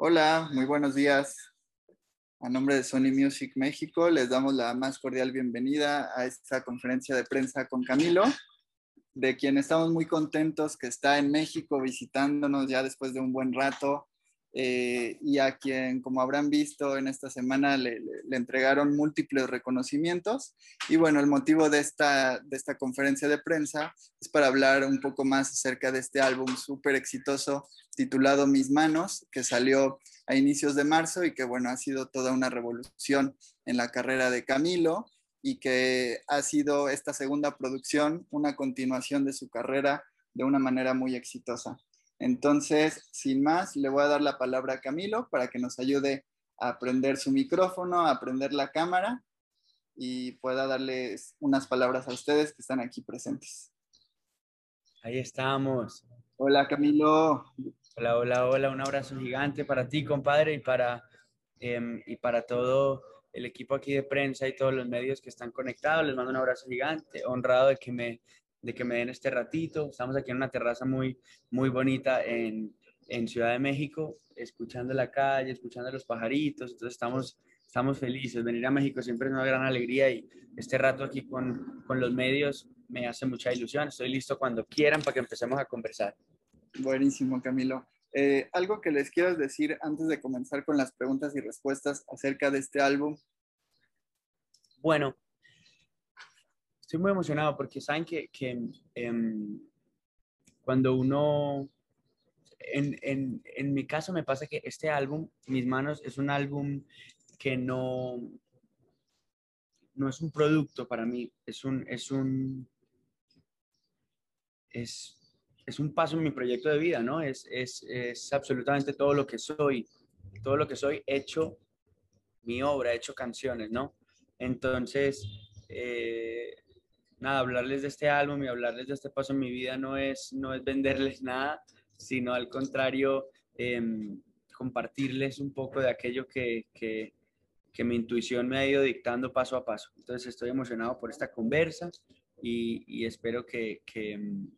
Hola, muy buenos días. A nombre de Sony Music México, les damos la más cordial bienvenida a esta conferencia de prensa con Camilo, de quien estamos muy contentos que está en México visitándonos ya después de un buen rato eh, y a quien, como habrán visto en esta semana, le, entregaron múltiples reconocimientos. Y bueno, el motivo de esta, de esta conferencia de prensa es para hablar un poco más acerca de este álbum súper exitoso titulado Mis Manos, que salió a inicios de marzo y que bueno, ha sido toda una revolución en la carrera de Camilo y que ha sido esta segunda producción una continuación de su carrera de una manera muy exitosa. Entonces, sin más, le voy a dar la palabra a Camilo para que nos ayude a prender su micrófono, a prender la cámara y pueda darles unas palabras a ustedes que están aquí presentes. Ahí estamos. Hola Camilo. Hola, hola, hola. Un abrazo gigante para ti, compadre, y para, em, y para todo el equipo aquí de prensa y todos los medios que están conectados. Les mando un abrazo gigante, honrado de que me de que me den este ratito. Estamos aquí en una terraza muy, muy bonita en, en Ciudad de México, escuchando la calle, escuchando los pajaritos. Entonces estamos, estamos felices. Venir a México siempre es una gran alegría y este rato aquí con, con los medios me hace mucha ilusión. Estoy listo cuando quieran para que empecemos a conversar. Buenísimo, Camilo. Eh, algo que les quiero decir antes de comenzar con las preguntas y respuestas acerca de este álbum. Bueno, estoy muy emocionado porque saben que, em, cuando uno, en, en, mi caso me pasa que este álbum, Mis Manos, es un álbum que no, no es un producto para mí, es un, es un, es, es un paso en mi proyecto de vida, ¿no? Es, es, es absolutamente todo lo que soy, todo lo que soy hecho mi obra, hecho canciones, ¿no? Entonces, eh, nada, hablarles de este álbum y hablarles de este paso en mi vida no es, no es venderles nada, sino al contrario, em, compartirles un poco de aquello que, que, que, mi intuición me ha ido dictando paso a paso. Entonces estoy emocionado por esta conversa y, espero que, que, em,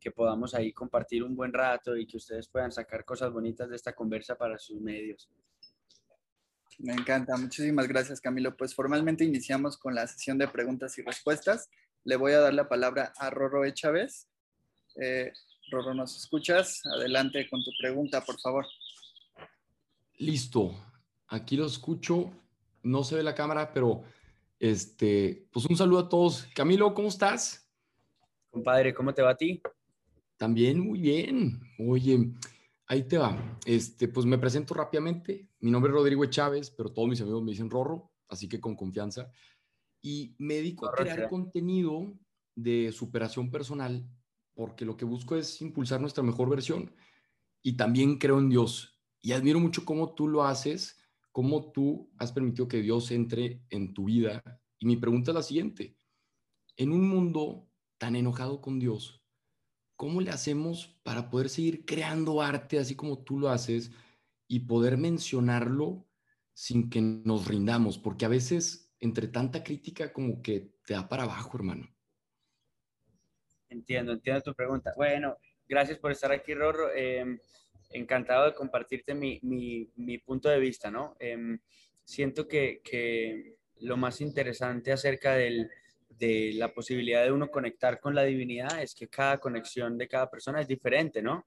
que podamos ahí compartir un buen rato y que ustedes puedan sacar cosas bonitas de esta conversa para sus medios. Me encanta, muchísimas gracias Camilo. Pues formalmente iniciamos con la sesión de preguntas y respuestas. Le voy a dar la palabra a Rorro Chávez. Eh, Rorro, ¿nos escuchas? Adelante con tu pregunta, por favor. Listo, aquí lo escucho. No se ve la cámara, pero este, pues un saludo a todos. Camilo, ¿cómo estás? Compadre, ¿cómo te va a ti? También muy bien. Oye, Ahí te va. Este, pues me presento rápidamente. Mi nombre es Rodrigo Chávez, pero todos mis amigos me dicen Rorro, así que con confianza. Y me dedico a crear contenido de superación personal, porque lo que busco es impulsar nuestra mejor versión. Y también creo en Dios. Y admiro mucho cómo tú lo haces, cómo tú has permitido que Dios entre en tu vida. Y mi pregunta es la siguiente. En un mundo tan enojado con Dios, ¿cómo le hacemos para poder seguir creando arte así como tú lo haces y poder mencionarlo sin que nos rindamos? Porque a veces entre tanta crítica como que te da para abajo, hermano. Entiendo, entiendo tu pregunta. Bueno, gracias por estar aquí, Rorro. Em, encantado de compartirte mi, mi, punto de vista, ¿no? Em, siento que, que lo más interesante acerca del, de la posibilidad de uno conectar con la divinidad es que cada conexión de cada persona es diferente, ¿no?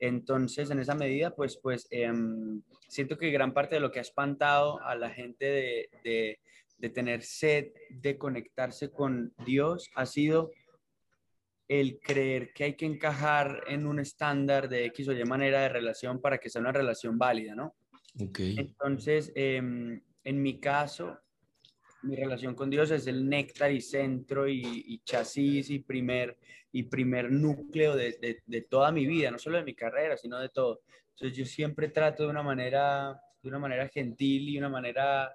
Entonces, en esa medida, pues, pues em, siento que gran parte de lo que ha espantado a la gente de, de, de, tener sed de conectarse con Dios ha sido el creer que hay que encajar en un estándar de X o Y manera de relación para que sea una relación válida, ¿no? Okay. Entonces, eh, en mi caso, mi relación con Dios es el néctar y centro y, chasis y primer, y primer núcleo de, de, toda mi vida, no solo de mi carrera, sino de todo. Entonces yo siempre trato de una manera, de una manera gentil y una manera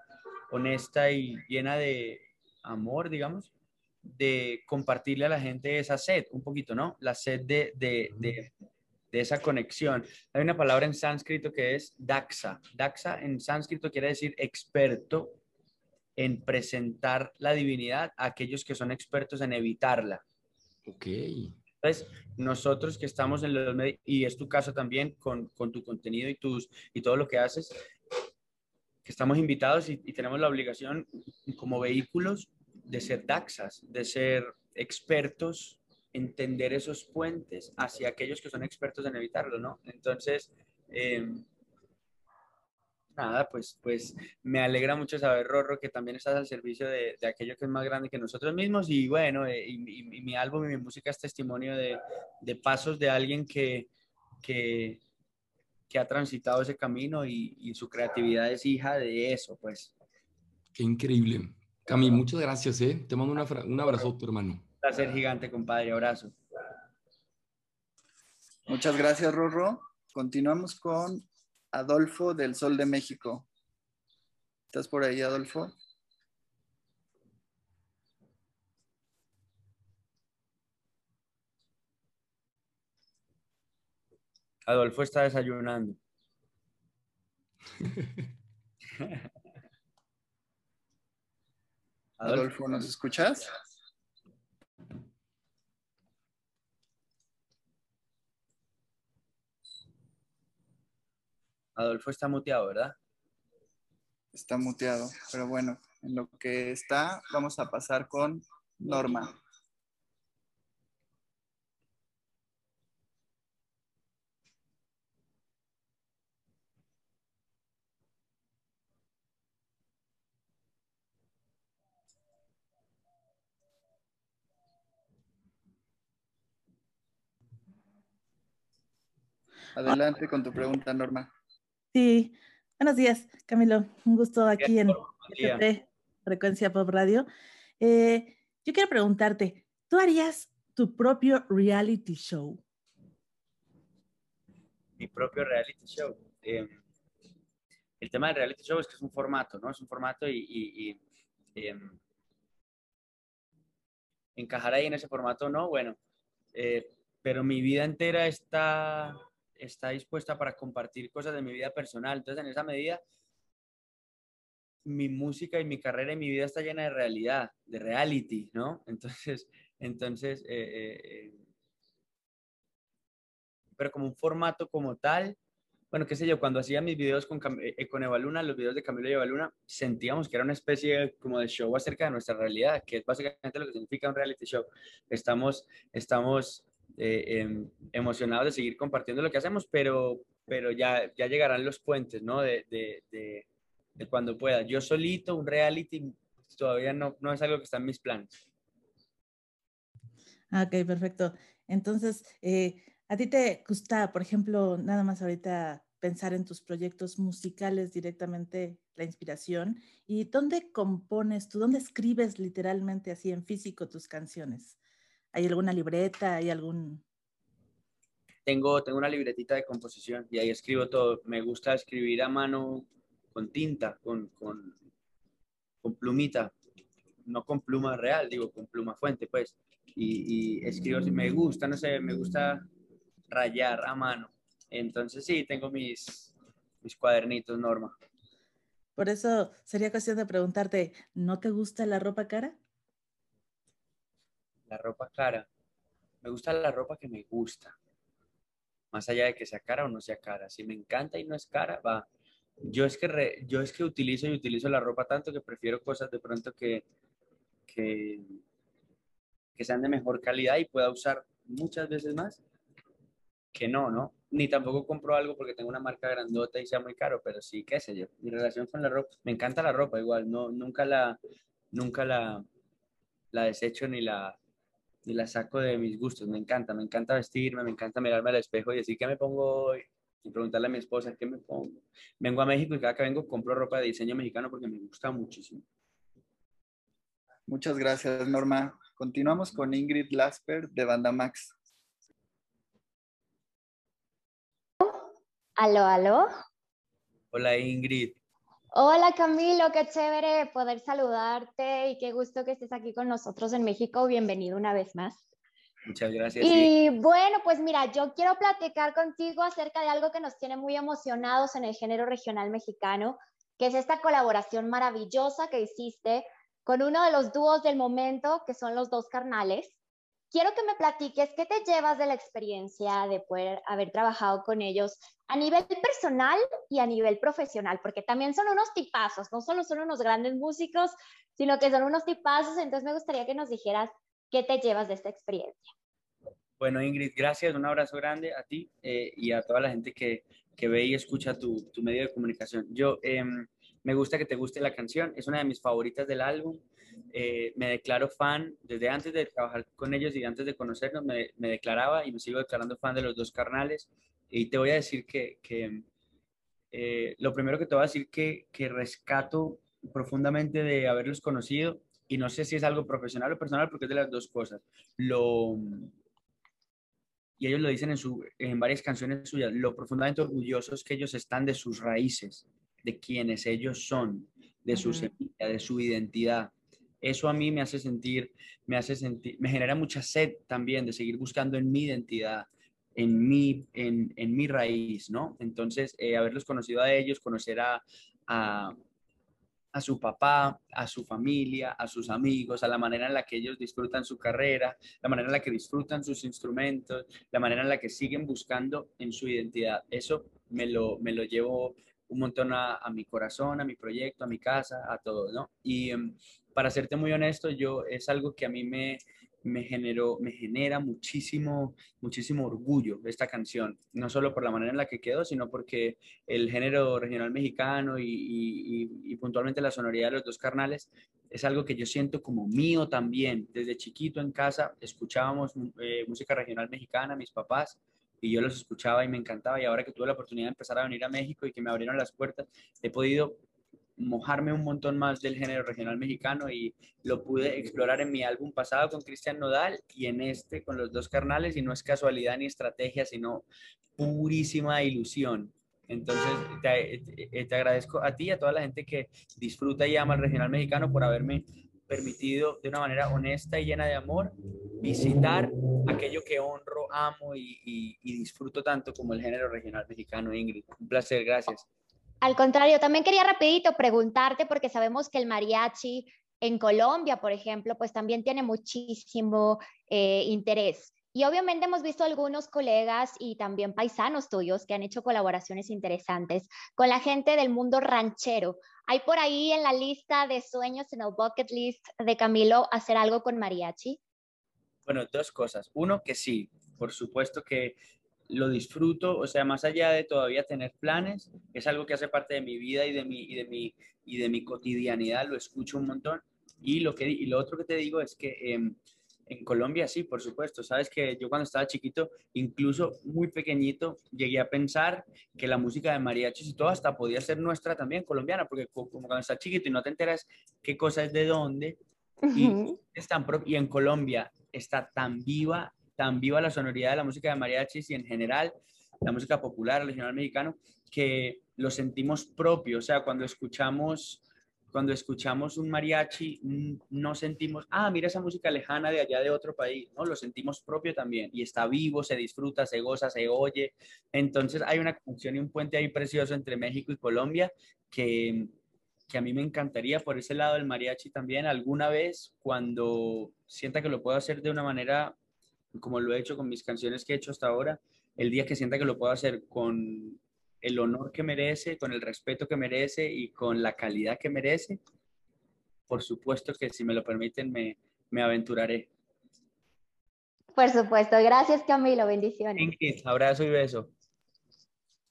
honesta y llena de amor, digamos, de compartirle a la gente esa sed, un poquito, ¿no? La sed de, de, de, de esa conexión. Hay una palabra en sánscrito que es daxa. Daxa en sánscrito quiere decir experto en presentar la divinidad a aquellos que son expertos en evitarla. Ok. Entonces, nosotros que estamos en los medios, y es tu caso también con, con, tu contenido y, tus, y todo lo que haces, que estamos invitados y, y tenemos la obligación como vehículos de ser DAXAs, de ser expertos, entender esos puentes hacia aquellos que son expertos en evitarlo, ¿no? Entonces, eh, nada, pues, pues me alegra mucho saber, Rorro, que también estás al servicio de, de aquello que es más grande que nosotros mismos y bueno, eh, y, y, y, mi álbum y mi música es testimonio de, de pasos de alguien que, que, que, ha transitado ese camino y, y su creatividad es hija de eso, pues. Qué increíble. Cami, muchas gracias, ¿eh? Te mando una, un abrazo, tu hermano. Un placer gigante, compadre. Abrazo. Muchas gracias, Rorro. Continuamos con Adolfo del Sol de México. ¿Estás por ahí, Adolfo? Adolfo está desayunando. Adolfo, ¿nos escuchas? Adolfo está muteado, ¿verdad? Está muteado, pero bueno, en lo que está, vamos a pasar con Norma. Adelante con tu pregunta, Norma. Sí, buenos días, Camilo. Un gusto aquí en FP, Frecuencia Pop Radio. Eh, yo quiero preguntarte, ¿tú harías tu propio reality show? Mi propio reality show. Eh, el tema del reality show es que es un formato, ¿no? Es un formato y, y, y eh, encajar ahí en ese formato, no, bueno, eh, pero mi vida entera está está dispuesta para compartir cosas de mi vida personal. Entonces, en esa medida, mi música y mi carrera y mi vida está llena de realidad, de reality, ¿no? Entonces, entonces, eh, eh, eh, pero como un formato como tal, bueno, qué sé yo, cuando hacía mis videos con, eh, con Evaluna, los videos de Camilo y Evaluna, sentíamos que era una especie como de show acerca de nuestra realidad, que es básicamente lo que significa un reality show. Estamos, estamos eh, eh, emocionados de seguir compartiendo lo que hacemos, pero, pero ya, ya llegarán los puentes, ¿no? De, de, de, de, cuando pueda. Yo solito, un reality, todavía no, no es algo que está en mis planes. Ok, perfecto. Entonces, eh, ¿a ti te gusta, por ejemplo, nada más ahorita pensar en tus proyectos musicales directamente, la inspiración? ¿Y dónde compones tú, dónde escribes literalmente así en físico tus canciones? ¿Hay alguna libreta? ¿Hay algún...? Tengo, tengo una libretita de composición y ahí escribo todo. Me gusta escribir a mano con tinta, con, con, con plumita, no con pluma real, digo, con pluma fuente, pues. Y, y escribo, me gusta, no sé, me gusta rayar a mano. Entonces sí, tengo mis, mis cuadernitos, Norma. Por eso sería cuestión de preguntarte, ¿no te gusta la ropa cara? La ropa cara. Me gusta la ropa que me gusta. Más allá de que sea cara o no sea cara. Si me encanta y no es cara, va. Yo es que, yo es que utilizo y utilizo la ropa tanto que prefiero cosas de pronto que, que, que sean de mejor calidad y pueda usar muchas veces más que no, ¿no? Ni tampoco compro algo porque tengo una marca grandota y sea muy caro, pero sí, qué sé yo. Mi relación con la ropa, me encanta la ropa igual, no, nunca la, nunca la, la desecho ni la, y la saco de mis gustos. Me encanta, me encanta vestirme, me encanta mirarme al espejo y decir qué me pongo hoy y preguntarle a mi esposa qué me pongo. Vengo a México y cada que vengo compro ropa de diseño mexicano porque me gusta muchísimo. Muchas gracias, Norma. Continuamos con Ingrid Lasper de Banda Max. Aló, aló. Hola, Ingrid. Hola Camilo, qué chévere poder saludarte y qué gusto que estés aquí con nosotros en México. Bienvenido una vez más. Muchas gracias. Y sí. bueno, pues mira, yo quiero platicar contigo acerca de algo que nos tiene muy emocionados en el género regional mexicano, que es esta colaboración maravillosa que hiciste con uno de los dúos del momento, que son los dos carnales. Quiero que me platiques qué te llevas de la experiencia de poder haber trabajado con ellos a nivel personal y a nivel profesional, porque también son unos tipazos, no solo son unos grandes músicos, sino que son unos tipazos, entonces me gustaría que nos dijeras qué te llevas de esta experiencia. Bueno, Ingrid, gracias, un abrazo grande a ti eh, y a toda la gente que, que ve y escucha tu, tu medio de comunicación. Yo em, me gusta que te guste la canción, es una de mis favoritas del álbum. Eh, me declaro fan, desde antes de trabajar con ellos y antes de conocernos, me, me, declaraba y me sigo declarando fan de los dos carnales. Y te voy a decir que, que eh, lo primero que te voy a decir que, que rescato profundamente de haberlos conocido, y no sé si es algo profesional o personal, porque es de las dos cosas. Lo, y ellos lo dicen en, su, en varias canciones suyas, lo profundamente orgullosos que ellos están de sus raíces, de quienes ellos son, de su semilla, de su identidad. Eso a mí me hace sentir, me hace sentir, me genera mucha sed también de seguir buscando en mi identidad, en mi, en, en mi raíz, ¿no? Entonces, eh, haberlos conocido a ellos, conocer a, a, a su papá, a su familia, a sus amigos, a la manera en la que ellos disfrutan su carrera, la manera en la que disfrutan sus instrumentos, la manera en la que siguen buscando en su identidad. Eso me lo, me lo llevo un montón a, a mi corazón, a mi proyecto, a mi casa, a todo, ¿no? Y um, para serte muy honesto, yo es algo que a mí me, me, generó, me genera muchísimo, muchísimo orgullo esta canción, no solo por la manera en la que quedó, sino porque el género regional mexicano y, y, y, puntualmente la sonoridad de los dos carnales es algo que yo siento como mío también. Desde chiquito en casa escuchábamos eh, música regional mexicana, mis papás, y yo los escuchaba y me encantaba y ahora que tuve la oportunidad de empezar a venir a México y que me abrieron las puertas, he podido mojarme un montón más del género regional mexicano y lo pude explorar en mi álbum pasado con Cristian Nodal y en este con los dos carnales y no es casualidad ni estrategia, sino purísima ilusión. Entonces, te, agradezco a ti y a toda la gente que disfruta y ama el regional mexicano por haberme permitido de una manera honesta y llena de amor visitar aquello que honro, amo y, y disfruto tanto como el género regional mexicano, Ingrid. Un placer, gracias. Al contrario, también quería rapidito preguntarte, porque sabemos que el mariachi en Colombia, por ejemplo, pues también tiene muchísimo eh, interés. Y obviamente hemos visto algunos colegas y también paisanos tuyos que han hecho colaboraciones interesantes con la gente del mundo ranchero. ¿Hay por ahí en la lista de sueños, en el bucket list de Camilo, hacer algo con mariachi? Bueno, dos cosas. Uno, que sí, por supuesto que lo disfruto, o sea, más allá de todavía tener planes, es algo que hace parte de mi vida y de mi, y de mi, y de mi cotidianidad, lo escucho un montón. Y lo, que, y lo otro que te digo es que eh, en Colombia sí, por supuesto, sabes que yo cuando estaba chiquito, incluso muy pequeñito, llegué a pensar que la música de mariachis y todo hasta podía ser nuestra también, colombiana, porque como cuando estás chiquito y no te enteras qué cosa es de dónde, y, es tan y en Colombia está tan viva viva la sonoridad de la música de mariachis y en general la música popular, regional mexicano, que lo sentimos propio. O sea, cuando escuchamos, cuando escuchamos un mariachi, no sentimos, ah, mira esa música lejana de allá de otro país, ¿no? Lo sentimos propio también y está vivo, se disfruta, se goza, se oye. Entonces hay una conexión y un puente ahí precioso entre México y Colombia que, que a mí me encantaría por ese lado del mariachi también alguna vez cuando sienta que lo puedo hacer de una manera como lo he hecho con mis canciones que he hecho hasta ahora, el día que sienta que lo puedo hacer con el honor que merece, con el respeto que merece y con la calidad que merece, por supuesto que si me lo permiten me, me aventuraré. Por supuesto, gracias Camilo, bendiciones. Ingrid, abrazo y beso.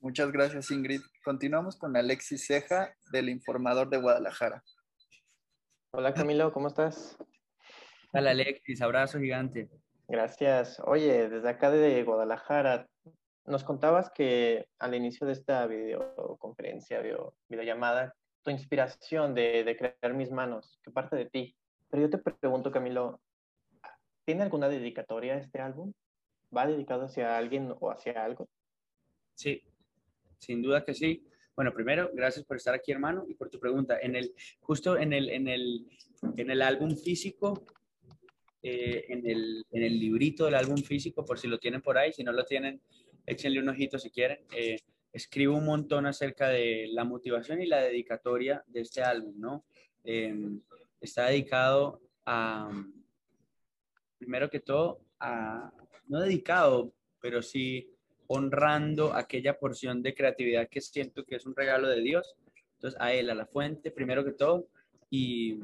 Muchas gracias Ingrid. Continuamos con Alexis Ceja del Informador de Guadalajara. Hola Camilo, ¿cómo estás? Hola Alexis, abrazo gigante. Gracias. Oye, desde acá de Guadalajara, nos contabas que al inicio de esta videoconferencia, video, videollamada, tu inspiración de, de, crear mis manos, que parte de ti. Pero yo te pregunto, Camilo, ¿tiene alguna dedicatoria este álbum? ¿Va dedicado hacia alguien o hacia algo? Sí, sin duda que sí. Bueno, primero, gracias por estar aquí, hermano, y por tu pregunta. En el, justo en el, en el, en el álbum físico eh, en, el, en, el, librito del álbum físico, por si lo tienen por ahí. Si no lo tienen, échenle un ojito si quieren. Eh, escribo un montón acerca de la motivación y la dedicatoria de este álbum, ¿no? Eh, está dedicado a, primero que todo, no dedicado, pero sí honrando aquella porción de creatividad que siento que es un regalo de Dios. Entonces, a Él, a la fuente, primero que todo, y,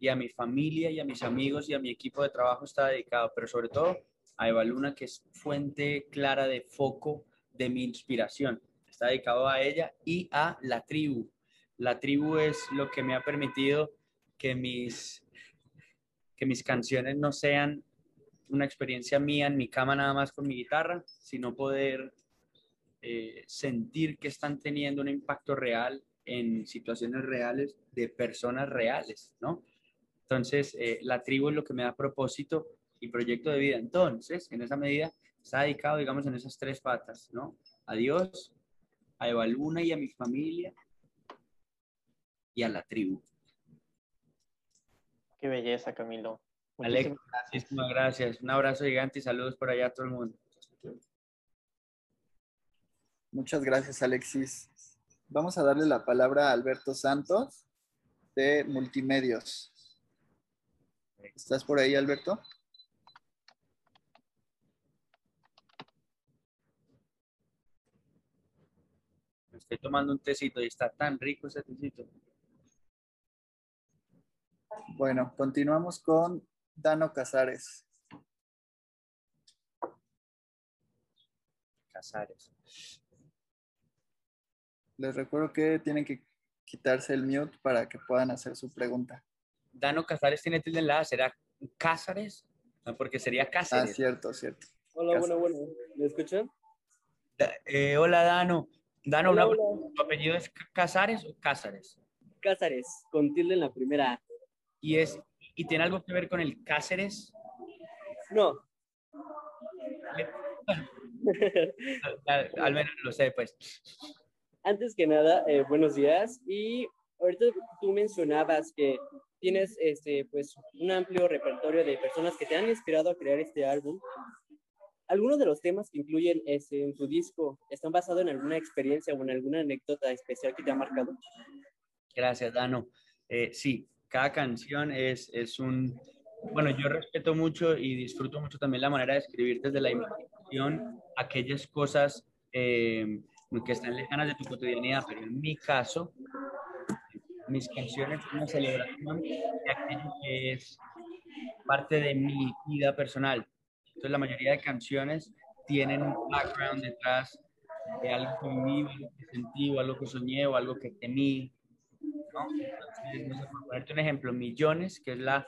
y a mi familia y a mis amigos y a mi equipo de trabajo está dedicado, pero sobre todo a Eva Luna, que es fuente clara de foco de mi inspiración. Está dedicado a ella y a la tribu. La tribu es lo que me ha permitido que mis, que mis canciones no sean una experiencia mía en mi cama nada más con mi guitarra, sino poder eh, sentir que están teniendo un impacto real en situaciones reales de personas reales, ¿no? Entonces, eh, la tribu es lo que me da propósito y proyecto de vida. Entonces, en esa medida, está dedicado, digamos, en esas tres patas, ¿no? A Dios, a Eva Luna y a mi familia y a la tribu. Qué belleza, Camilo. Alex, muchísimas gracias. Un abrazo gigante y saludos por allá a todo el mundo. Muchas gracias, Alexis. Vamos a darle la palabra a Alberto Santos de Multimedios. ¿Estás por ahí, Alberto? Me estoy tomando un tecito y está tan rico ese tecito. Bueno, continuamos con Dano Casares. Casares. Les recuerdo que tienen que quitarse el mute para que puedan hacer su pregunta. Dano Casares tiene tilde en la ¿será Cázares? porque sería Cáceres. Ah, cierto, cierto. Hola, bueno, bueno. ¿Me escuchan? Eh, hola, Dano. Dano, ¿tu apellido es Casares o Cázares? Cázares, con tilde en la primera ¿Y, es, ¿Y tiene algo que ver con el Cáceres? No. al, al, menos lo sé, pues. Antes que nada, eh, buenos días. Y ahorita tú mencionabas que tienes este, pues, un amplio repertorio de personas que te han inspirado a crear este álbum. ¿Algunos de los temas que incluyen este, en tu disco están basados en alguna experiencia o en alguna anécdota especial que te ha marcado? Gracias, Dano. Eh, sí, cada canción es, es un... Bueno, yo respeto mucho y disfruto mucho también la manera de escribir desde la imaginación aquellas cosas eh, que están lejanas de tu cotidianidad, pero en mi caso, mis canciones una celebración de aquello que es parte de mi vida personal. Entonces, la mayoría de canciones tienen un background detrás de algo que viví, algo que sentí, o algo que soñé, o algo que temí, ¿no? por ponerte un ejemplo, Millones, que es la,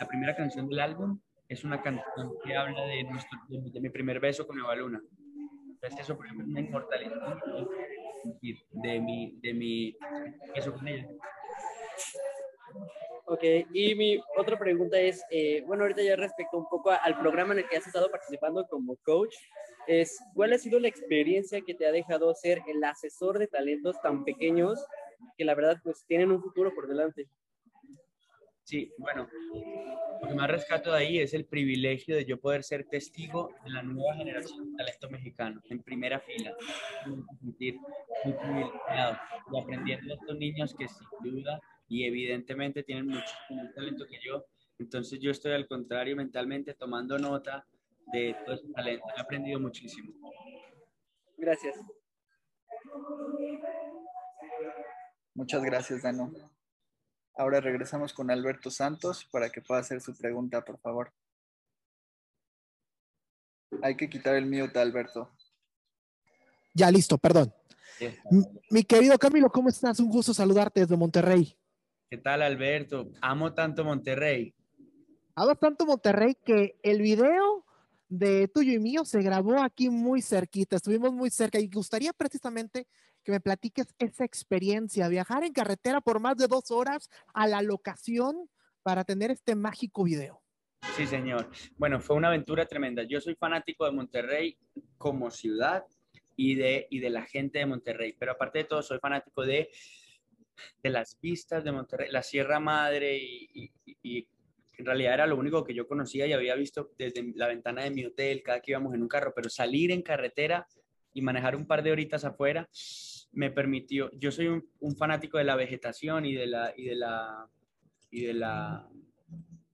la primera canción del álbum, es una canción que habla de, nuestro, de, mi primer beso con Eva Luna. Entonces eso, por ejemplo, es una inmortalidad de mi, de mi beso con ella. Ok, y mi otra pregunta es, eh, bueno, ahorita ya respecto un poco al programa en el que has estado participando como coach, es, ¿cuál ha sido la experiencia que te ha dejado ser el asesor de talentos tan pequeños que la verdad pues tienen un futuro por delante. Sí, bueno, lo que más rescato de ahí es el privilegio de yo poder ser testigo de la nueva generación de talento mexicano, en primera fila, sentir muy y aprendiendo de estos niños que sin duda y evidentemente tienen mucho más talento que yo. Entonces yo estoy al contrario mentalmente tomando nota de todo ese talento. He aprendido muchísimo. Gracias. Muchas gracias, Dano. Ahora regresamos con Alberto Santos para que pueda hacer su pregunta, por favor. Hay que quitar el mute, Alberto. Ya, listo, perdón. Mi querido Camilo, ¿cómo estás? Un gusto saludarte desde Monterrey. ¿Qué tal, Alberto? Amo tanto Monterrey. Amo tanto Monterrey que el video de tuyo y mío se grabó aquí muy cerquita, estuvimos muy cerca y gustaría precisamente que me platiques esa experiencia, viajar en carretera por más de dos horas a la locación para tener este mágico video. Sí, señor. Bueno, fue una aventura tremenda. Yo soy fanático de Monterrey como ciudad y de, y de la gente de Monterrey, pero aparte de todo, soy fanático de, de las vistas de Monterrey, la Sierra Madre y, y en realidad era lo único que yo conocía y había visto desde la ventana de mi hotel cada que íbamos en un carro, pero salir en carretera y manejar un par de horitas afuera me permitió, yo soy un, fanático de la vegetación y de la, y de la, y de la,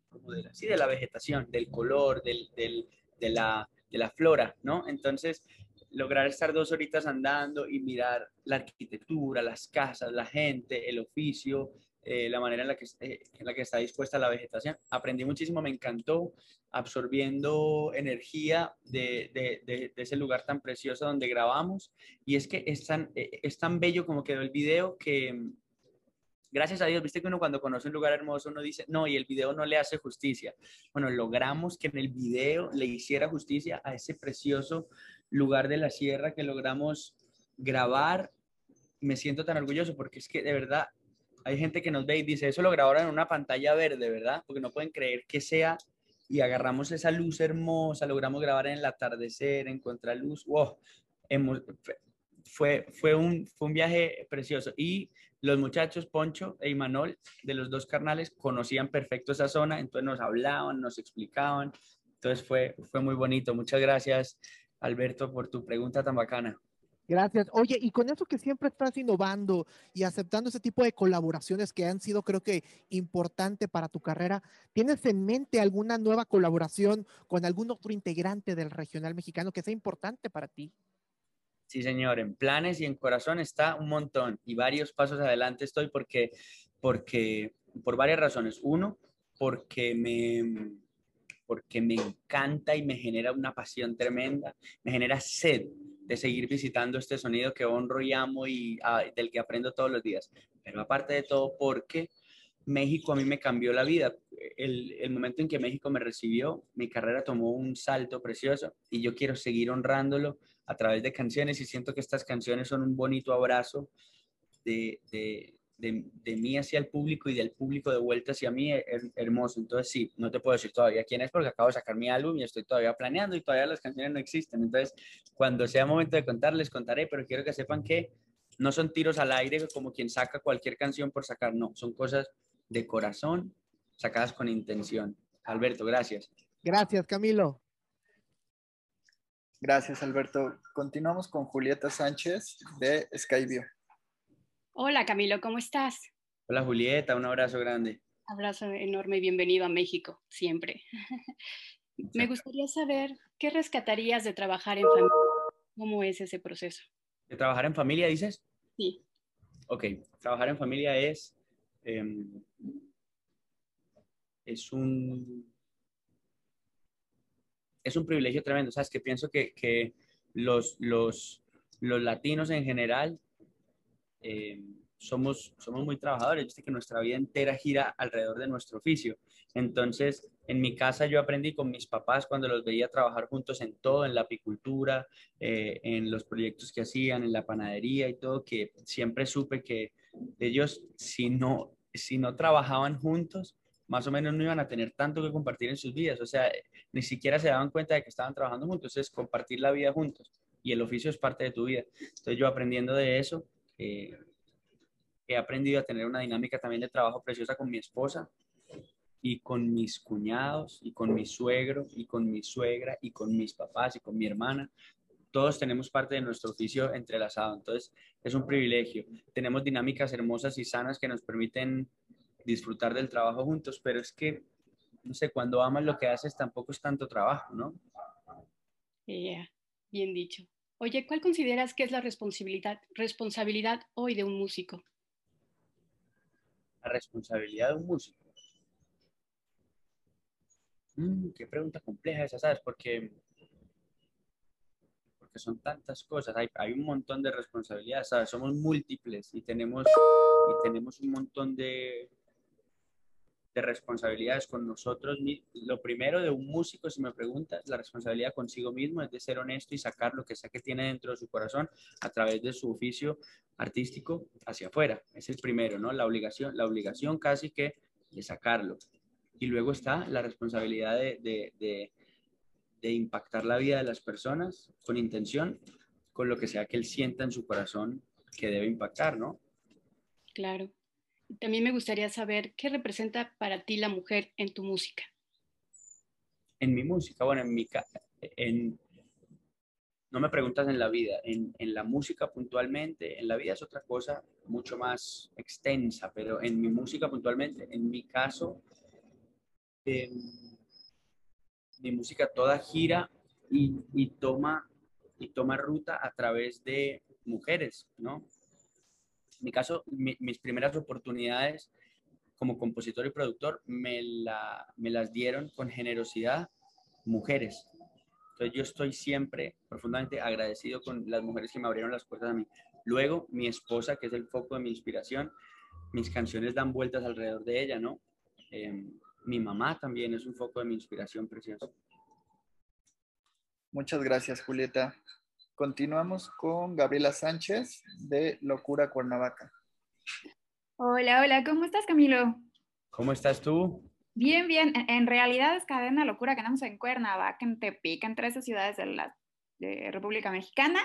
como de la, sí, de la vegetación, del color, del, del, de, la, de la flora, ¿no? Entonces, lograr estar dos horitas andando y mirar la arquitectura, las casas, la gente, el oficio, eh, la manera en la, que, eh, en la que está dispuesta la vegetación. Aprendí muchísimo, me encantó, absorbiendo energía de, ese lugar tan precioso donde grabamos. Y es que es tan, eh, es tan bello como quedó el video que, gracias a Dios, viste que uno cuando conoce un lugar hermoso, uno dice, no, y el video no le hace justicia. Bueno, logramos que en el video le hiciera justicia a ese precioso lugar de la sierra que logramos grabar. Me siento tan orgulloso porque es que de verdad hay gente que nos ve y dice, eso lo grabaron en una pantalla verde, ¿verdad? Porque no pueden creer que sea y agarramos esa luz hermosa, logramos grabar en el atardecer, en contraluz. ¡Wow! Fue, fue, un, fue un viaje precioso. Y los muchachos, Poncho e Imanol, de los dos carnales, conocían perfecto esa zona, entonces nos hablaban, nos explicaban. Entonces fue, fue muy bonito. Muchas gracias, Alberto, por tu pregunta tan bacana. Gracias. Oye, y con eso que siempre estás innovando y aceptando ese tipo de colaboraciones que han sido, creo que, importante para tu carrera, ¿tienes en mente alguna nueva colaboración con algún otro integrante del regional mexicano que sea importante para ti? Sí, señor, en planes y en corazón está un montón y varios pasos adelante estoy porque, porque por varias razones. Uno, porque me, porque me encanta y me genera una pasión tremenda, me genera sed de seguir visitando este sonido que honro y amo y ah, del que aprendo todos los días. Pero aparte de todo, porque México a mí me cambió la vida. El, momento en que México me recibió, mi carrera tomó un salto precioso y yo quiero seguir honrándolo a través de canciones y siento que estas canciones son un bonito abrazo de, de, mí hacia el público y del público de vuelta hacia mí, hermoso. Entonces, sí, no te puedo decir todavía quién es porque acabo de sacar mi álbum y estoy todavía planeando y todavía las canciones no existen. Entonces, cuando sea momento de contar, les contaré, pero quiero que sepan que no son tiros al aire como quien saca cualquier canción por sacar, no, son cosas de corazón sacadas con intención. Alberto, gracias. Gracias, Camilo. Gracias, Alberto. Continuamos con Julieta Sánchez de Skyview. Hola Camilo, ¿cómo estás? Hola Julieta, un abrazo grande. Abrazo enorme y bienvenido a México, siempre. Me gustaría saber qué rescatarías de trabajar en familia. ¿Cómo es ese proceso? ¿De trabajar en familia, dices? Sí. Ok, trabajar en familia es, em, es un es un privilegio tremendo, ¿sabes? Que pienso que, que los, los, los latinos en general eh, somos, somos muy trabajadores, viste que nuestra vida entera gira alrededor de nuestro oficio. Entonces, en mi casa yo aprendí con mis papás cuando los veía trabajar juntos en todo, en la apicultura, eh, en los proyectos que hacían, en la panadería y todo, que siempre supe que ellos, si no, si no trabajaban juntos, más o menos no iban a tener tanto que compartir en sus vidas. O sea, ni siquiera se daban cuenta de que estaban trabajando juntos. Es compartir la vida juntos y el oficio es parte de tu vida. Entonces yo aprendiendo de eso, eh, he aprendido a tener una dinámica también de trabajo preciosa con mi esposa y con mis cuñados y con mi suegro y con mi suegra y con mis papás y con mi hermana. Todos tenemos parte de nuestro oficio entrelazado, entonces es un privilegio. Tenemos dinámicas hermosas y sanas que nos permiten disfrutar del trabajo juntos, pero es que, no sé, cuando amas lo que haces tampoco es tanto trabajo, ¿no? Yeah, bien dicho. Oye, ¿cuál consideras que es la responsabilidad, responsabilidad hoy de un músico? La responsabilidad de un músico. Mm, qué pregunta compleja esa, ¿sabes? Porque, porque son tantas cosas, hay, hay, un montón de responsabilidades, ¿sabes? Somos múltiples y tenemos, y tenemos un montón de, de responsabilidades con nosotros. Lo primero de un músico, si me preguntas, la responsabilidad consigo mismo es de ser honesto y sacar lo que sea que tiene dentro de su corazón a través de su oficio artístico hacia afuera. Es el primero, ¿no? La obligación, la obligación casi que de sacarlo. Y luego está la responsabilidad de, de, de, de impactar la vida de las personas con intención, con lo que sea que él sienta en su corazón que debe impactar, ¿no? Claro. También me gustaría saber qué representa para ti la mujer en tu música. En mi música, bueno, en mi en no me preguntas en la vida, en, la música puntualmente, en la vida es otra cosa mucho más extensa, pero en mi música puntualmente, en mi caso, em, mi música toda gira y, y, toma, y toma ruta a través de mujeres, ¿no? Mi caso, mis primeras oportunidades como compositor y productor me, la, me las dieron con generosidad mujeres. Entonces yo estoy siempre profundamente agradecido con las mujeres que me abrieron las puertas a mí. Luego, mi esposa, que es el foco de mi inspiración, mis canciones dan vueltas alrededor de ella, ¿no? Em, mi mamá también es un foco de mi inspiración precioso. Muchas gracias, Julieta. Continuamos con Gabriela Sánchez de Locura Cuernavaca. Hola, hola, ¿cómo estás, Camilo? ¿Cómo estás tú? Bien, bien. En realidad es cadena locura que andamos en Cuernavaca, en Tepic, en tres ciudades de la de República Mexicana.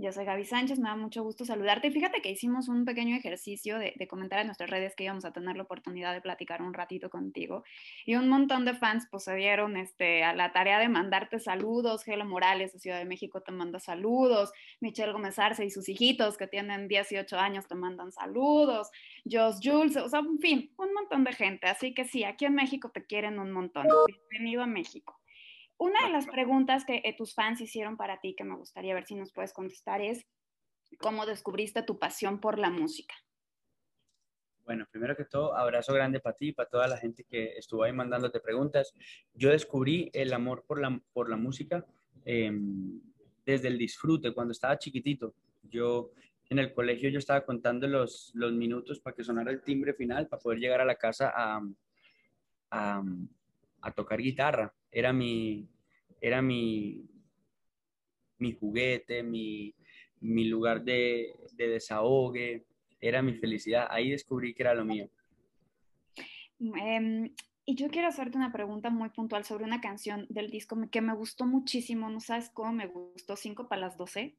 Yo soy Gaby Sánchez, me da mucho gusto saludarte. Fíjate que hicimos un pequeño ejercicio de, comentar en nuestras redes que íbamos a tener la oportunidad de platicar un ratito contigo. Y un montón de fans pues, se dieron este, a la tarea de mandarte saludos. Gelo Morales de Ciudad de México te manda saludos. Michelle Gómez Arce y sus hijitos que tienen 18 años te mandan saludos. Jos Jules, o sea, en fin, un montón de gente. Así que sí, aquí en México te quieren un montón. Bienvenido a México. Una de las preguntas que eh, tus fans hicieron para ti, que me gustaría ver si nos puedes contestar, es cómo descubriste tu pasión por la música. Bueno, primero que todo, abrazo grande para ti y para toda la gente que estuvo ahí mandándote preguntas. Yo descubrí el amor por la, por la música em, desde el disfrute, cuando estaba chiquitito. Yo en el colegio yo estaba contando los, los minutos para que sonara el timbre final, para poder llegar a la casa a, a, a tocar guitarra era mi, era mi, mi juguete, mi, mi lugar de, de, desahogue, era mi felicidad. Ahí descubrí que era lo mío. Em, y yo quiero hacerte una pregunta muy puntual sobre una canción del disco que me gustó muchísimo. ¿No sabes cómo me gustó? Cinco para las doce.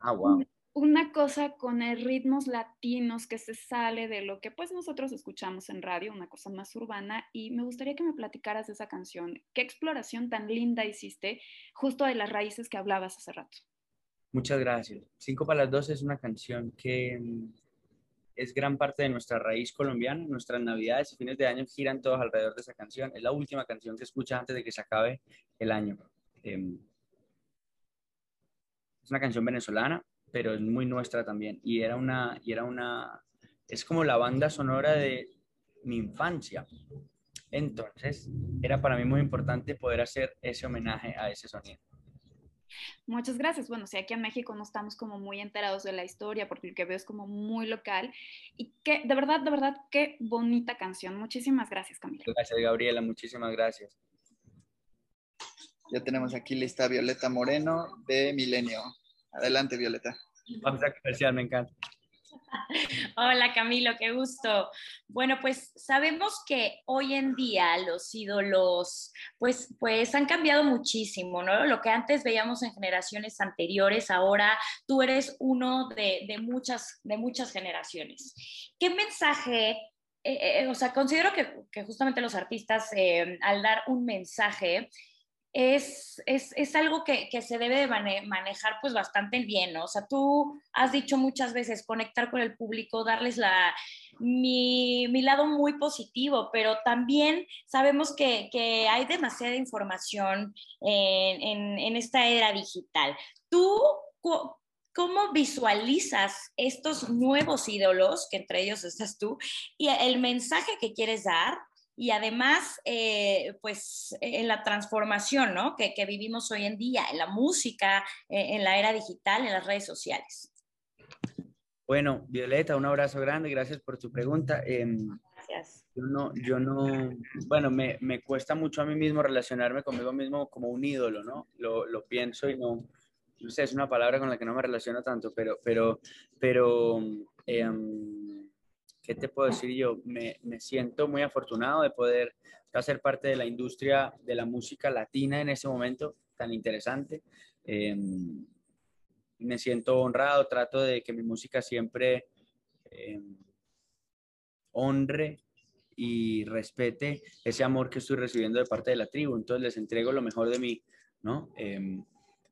Ah, wow una cosa con el ritmos latinos que se sale de lo que pues nosotros escuchamos en radio, una cosa más urbana, y me gustaría que me platicaras de esa canción. ¿Qué exploración tan linda hiciste justo de las raíces que hablabas hace rato? Muchas gracias. Cinco para las dos es una canción que mm, es gran parte de nuestra raíz colombiana. Nuestras navidades y fines de año giran todos alrededor de esa canción. Es la última canción que escuchas antes de que se acabe el año. Em, es una canción venezolana pero es muy nuestra también. Y era una, y era una, es como la banda sonora de mi infancia. Entonces, era para mí muy importante poder hacer ese homenaje a ese sonido. Muchas gracias. Bueno, sí, aquí en México no estamos como muy enterados de la historia, porque lo que veo es como muy local. Y que, de verdad, de verdad, qué bonita canción. Muchísimas gracias, Camila. Gracias, Gabriela. Muchísimas gracias. Ya tenemos aquí lista Violeta Moreno de Milenio. Adelante, Violeta. Vamos a comercial, me encanta. Hola Camilo, qué gusto. Bueno, pues sabemos que hoy en día los ídolos pues, pues han cambiado muchísimo, ¿no? Lo que antes veíamos en generaciones anteriores, ahora tú eres uno de, de muchas, de muchas generaciones. ¿Qué mensaje eh, eh, o sea, considero que, que justamente los artistas, eh, al dar un mensaje, es, es, es algo que, que, se debe de manejar pues bastante bien, ¿no? O sea, tú has dicho muchas veces conectar con el público, darles la, mi, mi lado muy positivo, pero también sabemos que, que hay demasiada información en, en, en, esta era digital. ¿Tú cómo visualizas estos nuevos ídolos, que entre ellos estás tú, y el mensaje que quieres dar y además, eh, pues, en la transformación, ¿no? Que, que, vivimos hoy en día, en la música, eh, en la era digital, en las redes sociales. Bueno, Violeta, un abrazo grande, gracias por tu pregunta. Em, gracias. Yo no, yo no, bueno, me, me, cuesta mucho a mí mismo relacionarme conmigo mismo como un ídolo, ¿no? Lo, lo pienso y no, no sé, es una palabra con la que no me relaciono tanto, pero, pero, pero, eh, ¿qué te puedo decir yo? Me, me, siento muy afortunado de poder hacer parte de la industria de la música latina en ese momento tan interesante. Eh, me siento honrado, trato de que mi música siempre eh, honre y respete ese amor que estoy recibiendo de parte de la tribu. Entonces les entrego lo mejor de mí, ¿no? Eh,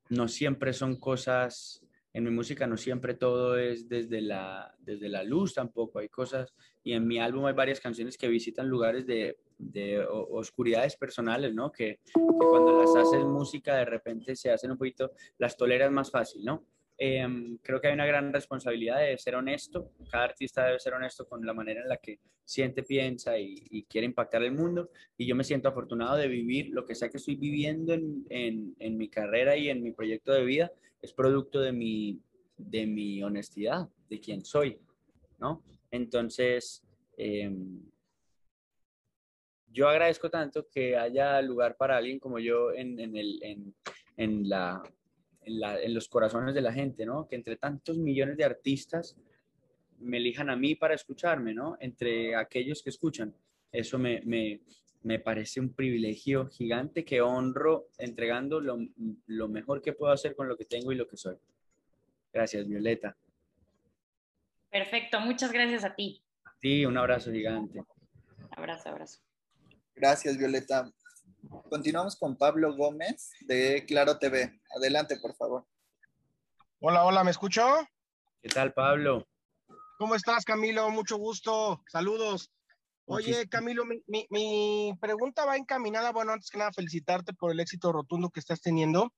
no siempre son cosas en mi música no siempre todo es desde la, desde la luz tampoco, hay cosas, y en mi álbum hay varias canciones que visitan lugares de, de oscuridades personales, ¿no? Que, que, cuando las haces música de repente se hacen un poquito, las toleras más fácil, ¿no? Em, creo que hay una gran responsabilidad de ser honesto. Cada artista debe ser honesto con la manera en la que siente, piensa y, quiere impactar el mundo. Y yo me siento afortunado de vivir lo que sea que estoy viviendo en, en, en, mi carrera y en mi proyecto de vida. Es producto de mi, de mi honestidad, de quién soy, ¿no? Entonces, em, yo agradezco tanto que haya lugar para alguien como yo en, el, en la en, los corazones de la gente, ¿no? Que entre tantos millones de artistas me elijan a mí para escucharme, ¿no? Entre aquellos que escuchan. Eso me, me, me parece un privilegio gigante que honro entregando lo, lo, mejor que puedo hacer con lo que tengo y lo que soy. Gracias, Violeta. Perfecto, muchas gracias a ti. Sí, un abrazo gigante. Abrazo, abrazo. Gracias, Violeta. Continuamos con Pablo Gómez de Claro TV. Adelante, por favor. Hola, hola, ¿me escuchó? ¿Qué tal, Pablo? ¿Cómo estás, Camilo? Mucho gusto. Saludos. Oye, Camilo, mi, pregunta va encaminada, bueno, antes que nada, felicitarte por el éxito rotundo que estás teniendo,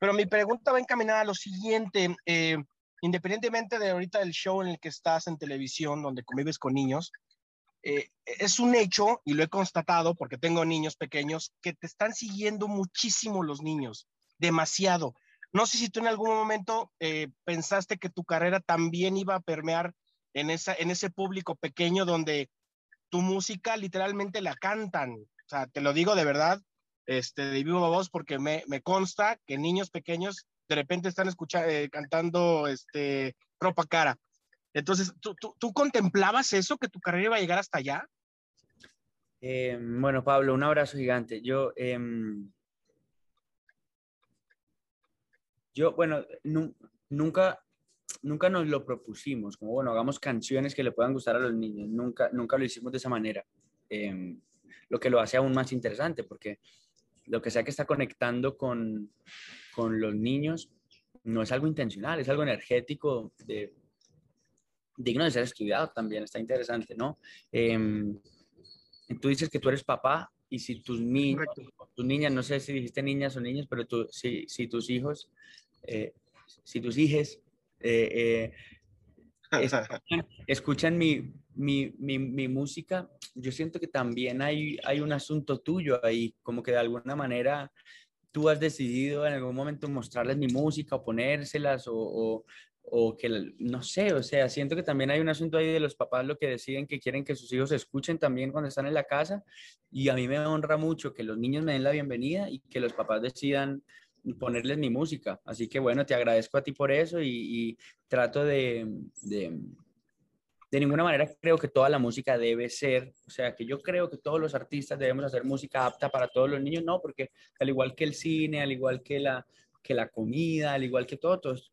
pero mi pregunta va encaminada a lo siguiente, eh, independientemente de ahorita del show en el que estás en televisión, donde convives con niños, eh, es un hecho, y lo he constatado porque tengo niños pequeños, que te están siguiendo muchísimo los niños, demasiado. No sé si tú en algún momento eh, pensaste que tu carrera también iba a permear en, esa, en ese público pequeño donde tu música literalmente la cantan. O sea, te lo digo de verdad, este, de vivo voz, porque me, me consta que niños pequeños de repente están escuchando, eh, cantando este, ropa cara. Entonces, ¿tú, tú, contemplabas eso, que tu carrera iba a llegar hasta allá? Eh, bueno, Pablo, un abrazo gigante. Yo, em, yo bueno, nunca, nunca nos lo propusimos, como, bueno, hagamos canciones que le puedan gustar a los niños. Nunca, nunca lo hicimos de esa manera. Em, lo que lo hace aún más interesante, porque lo que sea que está conectando con, con los niños no es algo intencional, es algo energético de digno de ser estudiado también, está interesante, ¿no? Em, tú dices que tú eres papá y si tus niños, tus niñas, no sé si dijiste niñas o niños, pero tú, si, si tus hijos, eh, si tus hijes eh, eh, escuchan, mi, mi, mi, mi, música, yo siento que también hay, hay un asunto tuyo ahí, como que de alguna manera tú has decidido en algún momento mostrarles mi música o ponérselas o, o que, no sé, o sea, siento que también hay un asunto ahí de los papás lo que deciden que quieren que sus hijos escuchen también cuando están en la casa y a mí me honra mucho que los niños me den la bienvenida y que los papás decidan ponerles mi música. Así que bueno, te agradezco a ti por eso y, trato de, de, de, ninguna manera creo que toda la música debe ser, o sea, que yo creo que todos los artistas debemos hacer música apta para todos los niños, no, porque al igual que el cine, al igual que la, que la comida, al igual que todo, todos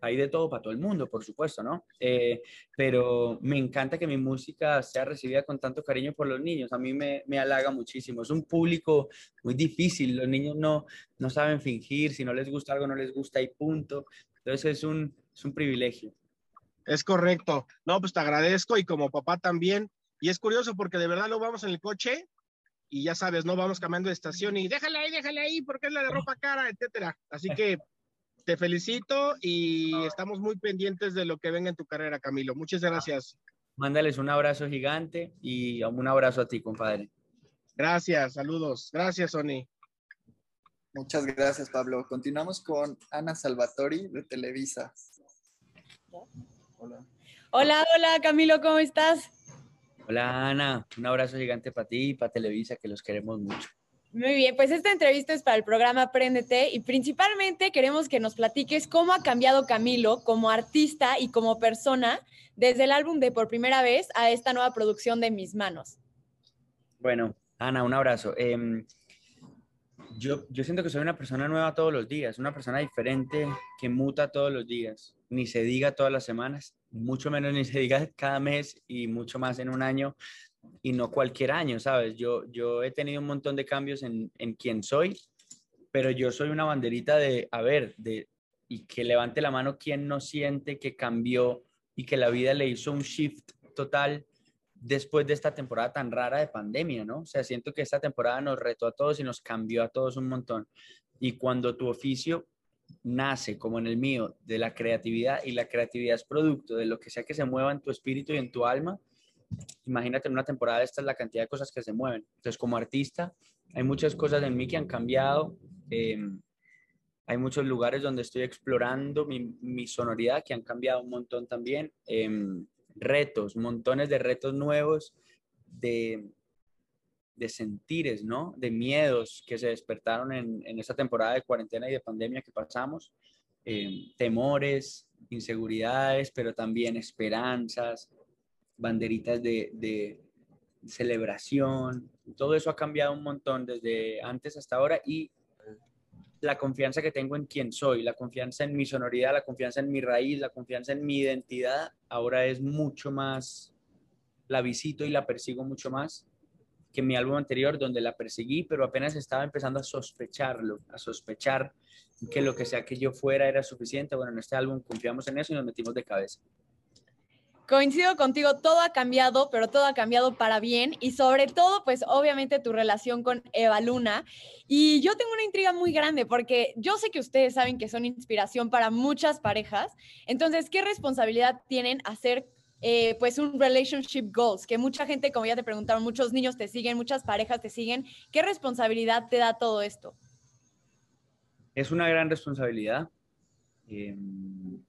hay de todo para todo el mundo, por supuesto, ¿no? Eh, pero me encanta que mi música sea recibida con tanto cariño por los niños. A mí me, me halaga muchísimo. Es un público muy difícil. Los niños no, no saben fingir. Si no les gusta algo, no les gusta y punto. Entonces es un, es un privilegio. Es correcto. No, pues te agradezco y como papá también. Y es curioso porque de verdad lo vamos en el coche y ya sabes, no vamos cambiando de estación y déjale ahí, déjale ahí porque es la de ropa cara, etcétera. Así que te felicito y estamos muy pendientes de lo que venga en tu carrera, Camilo. Muchas gracias. Mándales un abrazo gigante y un abrazo a ti, compadre. Gracias, saludos. Gracias, Sony. Muchas gracias, Pablo. Continuamos con Ana Salvatori de Televisa. Hola. Hola, hola, Camilo, ¿cómo estás? Hola, Ana. Un abrazo gigante para ti y para Televisa, que los queremos mucho. Muy bien, pues esta entrevista es para el programa Apréndete y principalmente queremos que nos platiques cómo ha cambiado Camilo como artista y como persona desde el álbum de Por Primera Vez a esta nueva producción de Mis Manos. Bueno, Ana, un abrazo. Em, yo, yo siento que soy una persona nueva todos los días, una persona diferente que muta todos los días, ni se diga todas las semanas, mucho menos ni se diga cada mes y mucho más en un año y no cualquier año, ¿sabes? Yo, yo he tenido un montón de cambios en, en quién soy, pero yo soy una banderita de, a ver, de, y que levante la mano quien no siente que cambió y que la vida le hizo un shift total después de esta temporada tan rara de pandemia, ¿no? O sea, siento que esta temporada nos retó a todos y nos cambió a todos un montón. Y cuando tu oficio nace, como en el mío, de la creatividad y la creatividad es producto de lo que sea que se mueva en tu espíritu y en tu alma, imagínate en una temporada esta es la cantidad de cosas que se mueven. Entonces, como artista, hay muchas cosas en mí que han cambiado. Em, hay muchos lugares donde estoy explorando mi, sonoridad que han cambiado un montón también. Em, retos, montones de retos nuevos, de, de sentires, ¿no? De miedos que se despertaron en, en esta temporada de cuarentena y de pandemia que pasamos. Em, temores, inseguridades, pero también esperanzas, banderitas de, celebración. Todo eso ha cambiado un montón desde antes hasta ahora y la confianza que tengo en quién soy, la confianza en mi sonoridad, la confianza en mi raíz, la confianza en mi identidad, ahora es mucho más, la visito y la persigo mucho más que mi álbum anterior, donde la perseguí, pero apenas estaba empezando a sospecharlo, a sospechar que lo que sea que yo fuera era suficiente. Bueno, en este álbum confiamos en eso y nos metimos de cabeza. Coincido contigo, todo ha cambiado, pero todo ha cambiado para bien y sobre todo, pues obviamente tu relación con Eva Luna. Y yo tengo una intriga muy grande porque yo sé que ustedes saben que son inspiración para muchas parejas. Entonces, ¿qué responsabilidad tienen hacer eh, pues un relationship goals? Que mucha gente, como ya te preguntaron, muchos niños te siguen, muchas parejas te siguen. ¿Qué responsabilidad te da todo esto? Es una gran responsabilidad. Em,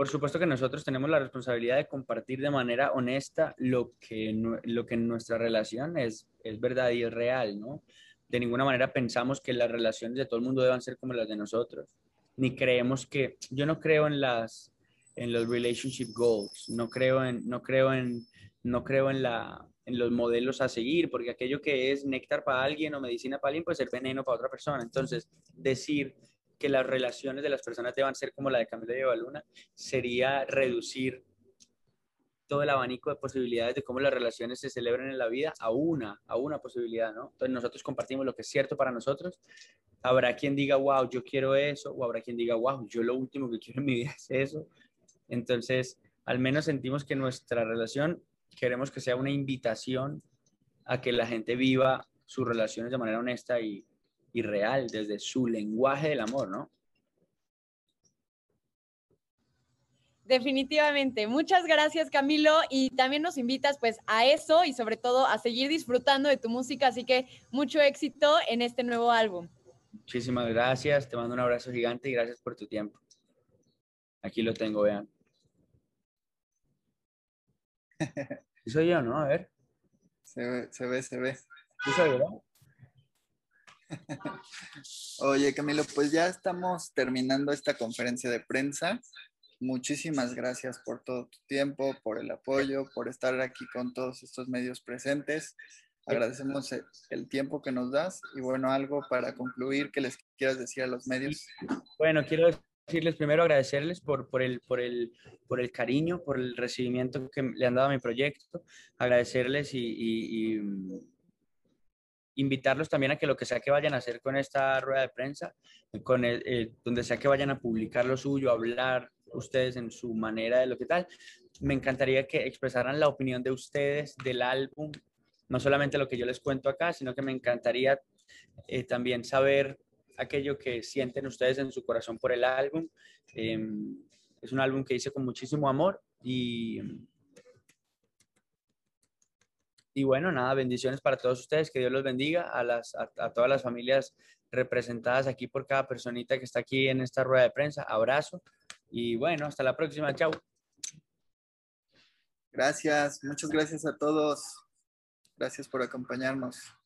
por supuesto que nosotros tenemos la responsabilidad de compartir de manera honesta lo que, lo que en nuestra relación es, es verdad y es real, ¿no? De ninguna manera pensamos que las relaciones de todo el mundo deban ser como las de nosotros, ni creemos que, yo no creo en las, en los relationship goals, no creo en, no creo en, no creo en la, en los modelos a seguir, porque aquello que es néctar para alguien o medicina para alguien puede ser veneno para otra persona. Entonces, decir que las relaciones de las personas deban ser como la de Camilo y Luna, sería reducir todo el abanico de posibilidades de cómo las relaciones se celebran en la vida a una, a una posibilidad, ¿no? Entonces nosotros compartimos lo que es cierto para nosotros. Habrá quien diga, wow, yo quiero eso, o habrá quien diga, wow, yo lo último que quiero en mi vida es eso. Entonces, al menos sentimos que nuestra relación queremos que sea una invitación a que la gente viva sus relaciones de manera honesta y, y real desde su lenguaje del amor, ¿no? Definitivamente. Muchas gracias, Camilo. Y también nos invitas pues a eso y sobre todo a seguir disfrutando de tu música. Así que mucho éxito en este nuevo álbum. Muchísimas gracias. Te mando un abrazo gigante y gracias por tu tiempo. Aquí lo tengo, vean. soy yo, ¿no? A ver. Se ve, se ve, se ve. ¿Sí soy, ¿verdad? Oye, Camilo, pues ya estamos terminando esta conferencia de prensa. Muchísimas gracias por todo tu tiempo, por el apoyo, por estar aquí con todos estos medios presentes. Agradecemos el tiempo que nos das y bueno, algo para concluir que les quieras decir a los medios. Bueno, quiero decirles primero agradecerles por, por, el, por, el, por el cariño, por el recibimiento que le han dado a mi proyecto, agradecerles y invitarlos también a que lo que sea que vayan a hacer con esta rueda de prensa, con el, donde sea que vayan a publicar lo suyo, hablar ustedes en su manera de lo que tal, me encantaría que expresaran la opinión de ustedes del álbum, no solamente lo que yo les cuento acá, sino que me encantaría eh, también saber aquello que sienten ustedes en su corazón por el álbum. Em, es un álbum que hice con muchísimo amor y y bueno, nada, bendiciones para todos ustedes, que Dios los bendiga, a, las, a, todas las familias representadas aquí por cada personita que está aquí en esta rueda de prensa. Abrazo y bueno, hasta la próxima. Chao. Gracias, muchas gracias a todos. Gracias por acompañarnos.